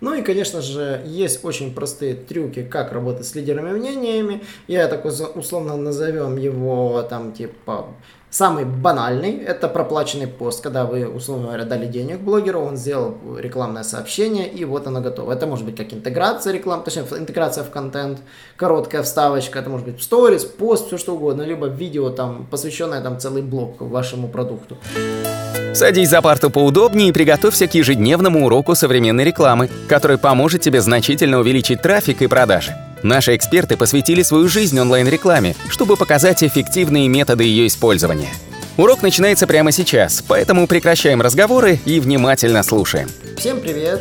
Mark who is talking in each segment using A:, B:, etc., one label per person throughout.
A: Ну и, конечно же, есть очень простые трюки, как работать с лидерами мнениями. Я такой условно назовем его там типа Самый банальный – это проплаченный пост, когда вы, условно говоря, дали денег блогеру, он сделал рекламное сообщение, и вот оно готово. Это может быть как интеграция реклам, точнее, интеграция в контент, короткая вставочка, это может быть сторис, пост, все что угодно, либо видео, там, посвященное там целый блок вашему продукту.
B: Садись за парту поудобнее и приготовься к ежедневному уроку современной рекламы, который поможет тебе значительно увеличить трафик и продажи. Наши эксперты посвятили свою жизнь онлайн-рекламе, чтобы показать эффективные методы ее использования. Урок начинается прямо сейчас, поэтому прекращаем разговоры и внимательно слушаем.
A: Всем привет!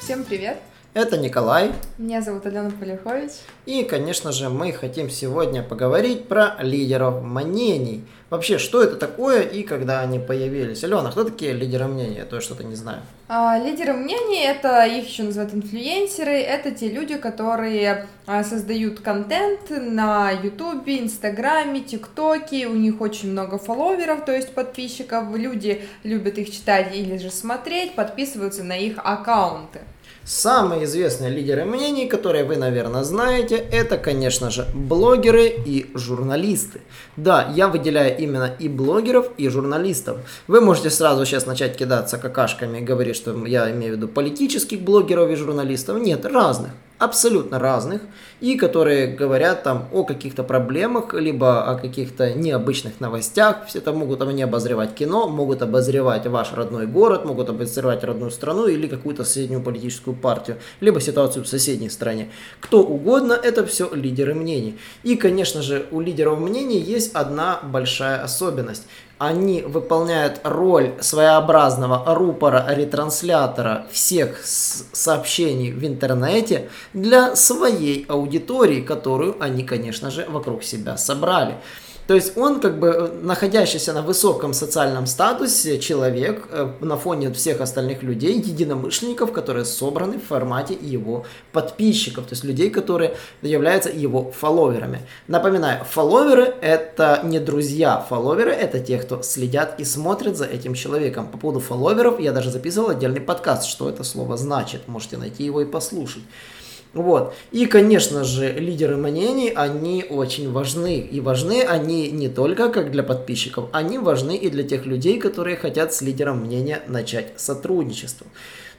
C: Всем привет!
A: Это Николай.
C: Меня зовут Алена Полихович.
A: И, конечно же, мы хотим сегодня поговорить про лидеров мнений. Вообще, что это такое и когда они появились? Алена, кто такие лидеры мнений? Я то что-то не знаю.
C: А, лидеры мнений, это их еще называют инфлюенсеры, это те люди, которые а, создают контент на ютубе, инстаграме, тиктоке, у них очень много фолловеров, то есть подписчиков, люди любят их читать или же смотреть, подписываются на их аккаунты.
A: Самые известные лидеры мнений, которые вы, наверное, знаете, это, конечно же, блогеры и журналисты. Да, я выделяю именно и блогеров, и журналистов. Вы можете сразу сейчас начать кидаться какашками и говорить, что я имею в виду политических блогеров и журналистов. Нет, разных абсолютно разных, и которые говорят там о каких-то проблемах, либо о каких-то необычных новостях. Все это могут они обозревать кино, могут обозревать ваш родной город, могут обозревать родную страну или какую-то соседнюю политическую партию, либо ситуацию в соседней стране. Кто угодно, это все лидеры мнений. И, конечно же, у лидеров мнений есть одна большая особенность они выполняют роль своеобразного рупора, ретранслятора всех сообщений в интернете для своей аудитории, которую они, конечно же, вокруг себя собрали. То есть он как бы э, находящийся на высоком социальном статусе человек э, на фоне всех остальных людей, единомышленников, которые собраны в формате его подписчиков, то есть людей, которые являются его фолловерами. Напоминаю, фолловеры это не друзья, фолловеры это те, кто следят и смотрят за этим человеком. По поводу фолловеров я даже записывал отдельный подкаст, что это слово значит, можете найти его и послушать. Вот. И, конечно же, лидеры мнений, они очень важны. И важны они не только как для подписчиков, они важны и для тех людей, которые хотят с лидером мнения начать сотрудничество.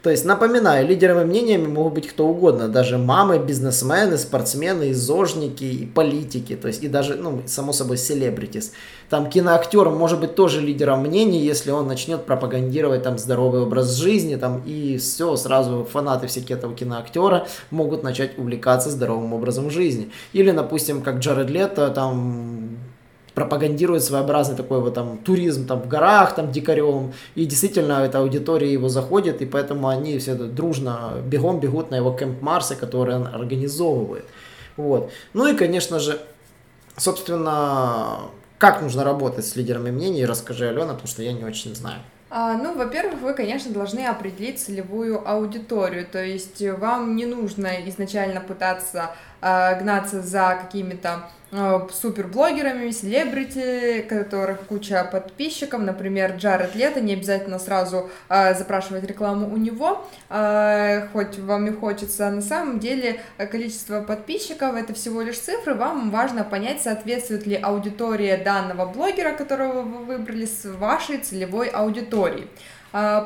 A: То есть, напоминаю, лидерами мнениями могут быть кто угодно, даже мамы, бизнесмены, спортсмены, зожники, и политики, то есть и даже, ну, само собой, селебритис. Там киноактер может быть тоже лидером мнений, если он начнет пропагандировать там здоровый образ жизни, там, и все, сразу фанаты всякие этого киноактера могут начать увлекаться здоровым образом жизни. Или, допустим, как Джаред Лето, там, пропагандирует своеобразный такой вот там туризм там в горах, там дикарем, и действительно эта аудитория его заходит, и поэтому они все дружно бегом бегут на его кемп Марса, который он организовывает. Вот. Ну и, конечно же, собственно, как нужно работать с лидерами мнений, расскажи, Алена, потому что я не очень знаю.
C: А, ну, во-первых, вы, конечно, должны определить целевую аудиторию, то есть вам не нужно изначально пытаться гнаться за какими-то э, суперблогерами, селебрити, которых куча подписчиков, например, Джаред Лето, не обязательно сразу э, запрашивать рекламу у него, э, хоть вам и хочется, на самом деле количество подписчиков это всего лишь цифры, вам важно понять, соответствует ли аудитория данного блогера, которого вы выбрали, с вашей целевой аудиторией. А,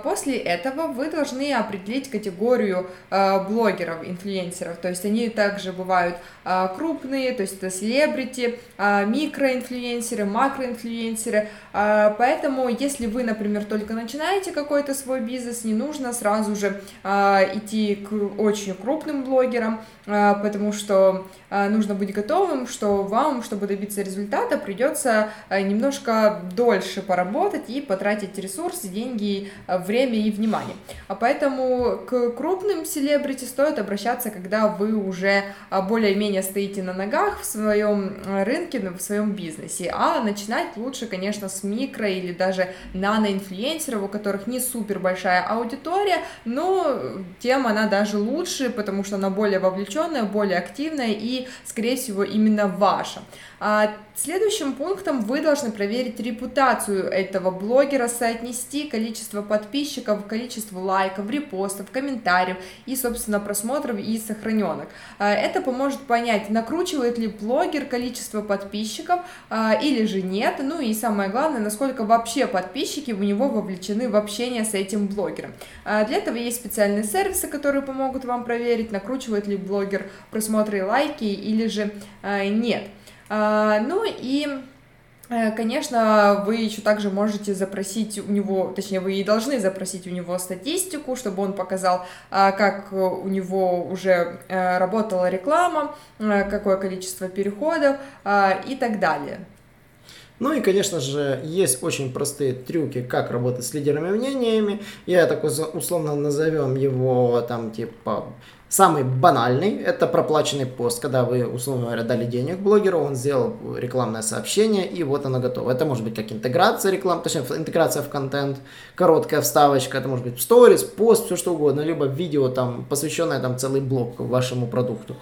C: после этого вы должны определить категорию а, блогеров, инфлюенсеров, то есть они также бывают а, крупные, то есть это селебрити, микроинфлюенсеры, макроинфлюенсеры, поэтому если вы, например, только начинаете какой-то свой бизнес, не нужно сразу же идти к очень крупным блогерам, потому что нужно быть готовым, что вам, чтобы добиться результата, придется немножко дольше поработать и потратить ресурсы, деньги время и внимание. А поэтому к крупным селебрити стоит обращаться, когда вы уже а, более-менее стоите на ногах в своем э, рынке, в своем бизнесе. А начинать лучше, конечно, с микро или даже наноинфлюенсеров, у которых не супер большая аудитория, но тем она даже лучше, потому что она более вовлеченная, более активная и, скорее всего, именно ваша. А следующим пунктом вы должны проверить репутацию этого блогера, соотнести количество подписчиков, количество лайков, репостов, комментариев и, собственно, просмотров и сохраненок. Это поможет понять, накручивает ли блогер количество подписчиков или же нет, ну и самое главное, насколько вообще подписчики у него вовлечены в общение с этим блогером. Для этого есть специальные сервисы, которые помогут вам проверить, накручивает ли блогер просмотры и лайки или же нет. Ну и Э, конечно, вы еще также можете запросить у него, точнее, вы и должны запросить у него статистику, чтобы он показал, а, как у него уже э, работала реклама, э, какое количество переходов а, и так далее.
A: Ну и, конечно же, есть очень простые трюки, как работать с лидерами мнениями. Я так условно назовем его там типа Самый банальный – это проплаченный пост, когда вы, условно говоря, дали денег блогеру, он сделал рекламное сообщение, и вот оно готово. Это может быть как интеграция реклам, точнее, интеграция в контент, короткая вставочка, это может быть сторис, пост, все что угодно, либо видео, там, посвященное там целый блок вашему продукту.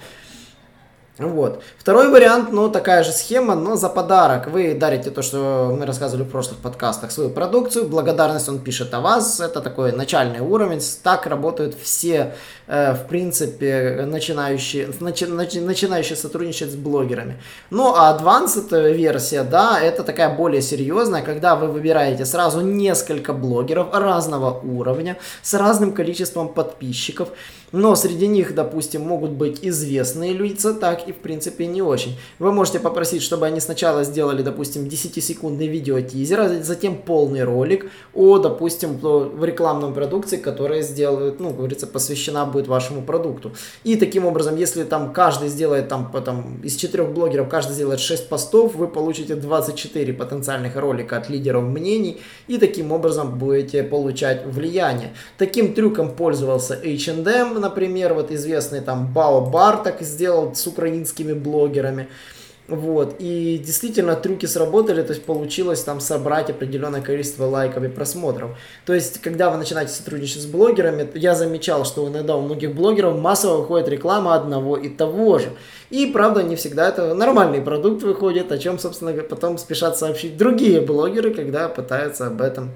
A: Вот. Второй вариант, ну, такая же схема, но за подарок. Вы дарите то, что мы рассказывали в прошлых подкастах, свою продукцию. Благодарность он пишет о вас. Это такой начальный уровень. Так работают все, э, в принципе, начинающие, начи, начи, начинающие сотрудничать с блогерами. Ну, а advanced версия, да, это такая более серьезная, когда вы выбираете сразу несколько блогеров разного уровня, с разным количеством подписчиков. Но среди них, допустим, могут быть известные лица, так и в принципе не очень. Вы можете попросить, чтобы они сначала сделали, допустим, 10-секундный видео-тизер, а затем полный ролик о, допустим, в рекламном продукции, которая сделает, ну, говорится, посвящена будет вашему продукту. И таким образом, если там каждый сделает, там, потом, из четырех блогеров каждый сделает 6 постов, вы получите 24 потенциальных ролика от лидеров мнений, и таким образом будете получать влияние. Таким трюком пользовался H&M, например, вот известный там Бао Барток сделал с украинскими блогерами. Вот, и действительно трюки сработали, то есть получилось там собрать определенное количество лайков и просмотров. То есть, когда вы начинаете сотрудничать с блогерами, я замечал, что иногда у многих блогеров массово выходит реклама одного и того же. И, правда, не всегда это нормальный продукт выходит, о чем, собственно, потом спешат сообщить другие блогеры, когда пытаются об этом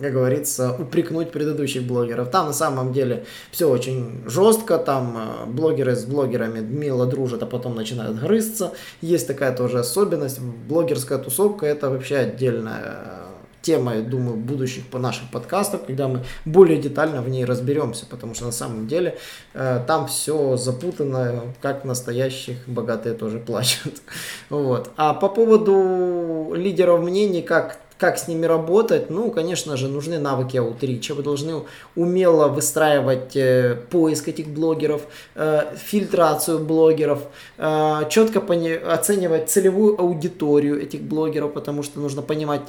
A: как говорится, упрекнуть предыдущих блогеров. Там на самом деле все очень жестко, там э, блогеры с блогерами мило дружат, а потом начинают грызться. Есть такая тоже особенность. Блогерская тусовка это вообще отдельная э, тема, я думаю, будущих по наших подкастов, когда мы более детально в ней разберемся, потому что на самом деле э, там все запутано, как настоящих богатые тоже плачут. Вот. А по поводу лидеров мнений, как как с ними работать? Ну, конечно же, нужны навыки аутрича. Вы должны умело выстраивать э, поиск этих блогеров, э, фильтрацию блогеров, э, четко оценивать целевую аудиторию этих блогеров, потому что нужно понимать,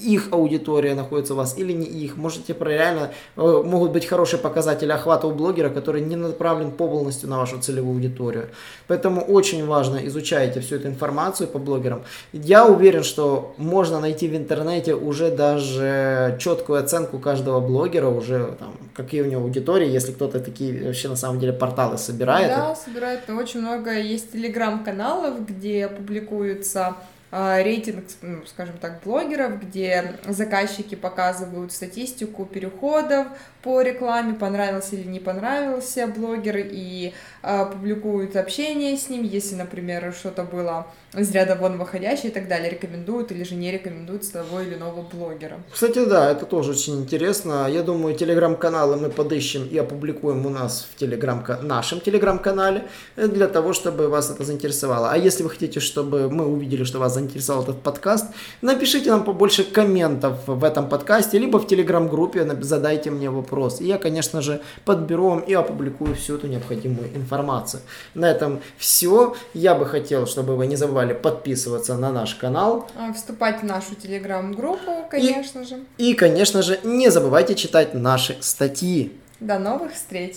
A: их аудитория находится у вас или не их. Можете реально, э, могут быть хорошие показатели охвата у блогера, который не направлен полностью на вашу целевую аудиторию. Поэтому очень важно изучайте всю эту информацию по блогерам. Я уверен, что можно найти в интернете уже даже четкую оценку каждого блогера, уже там, какие у него аудитории, если кто-то такие вообще на самом деле порталы собирает.
C: Да, собирает. Очень много есть телеграм-каналов, где публикуются рейтинг, ну, скажем так, блогеров, где заказчики показывают статистику переходов по рекламе, понравился или не понравился блогер, и э, публикуют общение с ним, если, например, что-то было из ряда вон выходящее и так далее, рекомендуют или же не рекомендуют того или иного блогера.
A: Кстати, да, это тоже очень интересно. Я думаю, телеграм-каналы мы подыщем и опубликуем у нас в телеграм нашем телеграм-канале для того, чтобы вас это заинтересовало. А если вы хотите, чтобы мы увидели, что вас заинтересовал этот подкаст, напишите нам побольше комментов в этом подкасте, либо в телеграм-группе задайте мне вопрос. И я, конечно же, подберу вам и опубликую всю эту необходимую информацию. На этом все. Я бы хотел, чтобы вы не забывали подписываться на наш канал.
C: А, вступать в нашу телеграм-группу, конечно
A: и,
C: же.
A: И, конечно же, не забывайте читать наши статьи.
C: До новых встреч!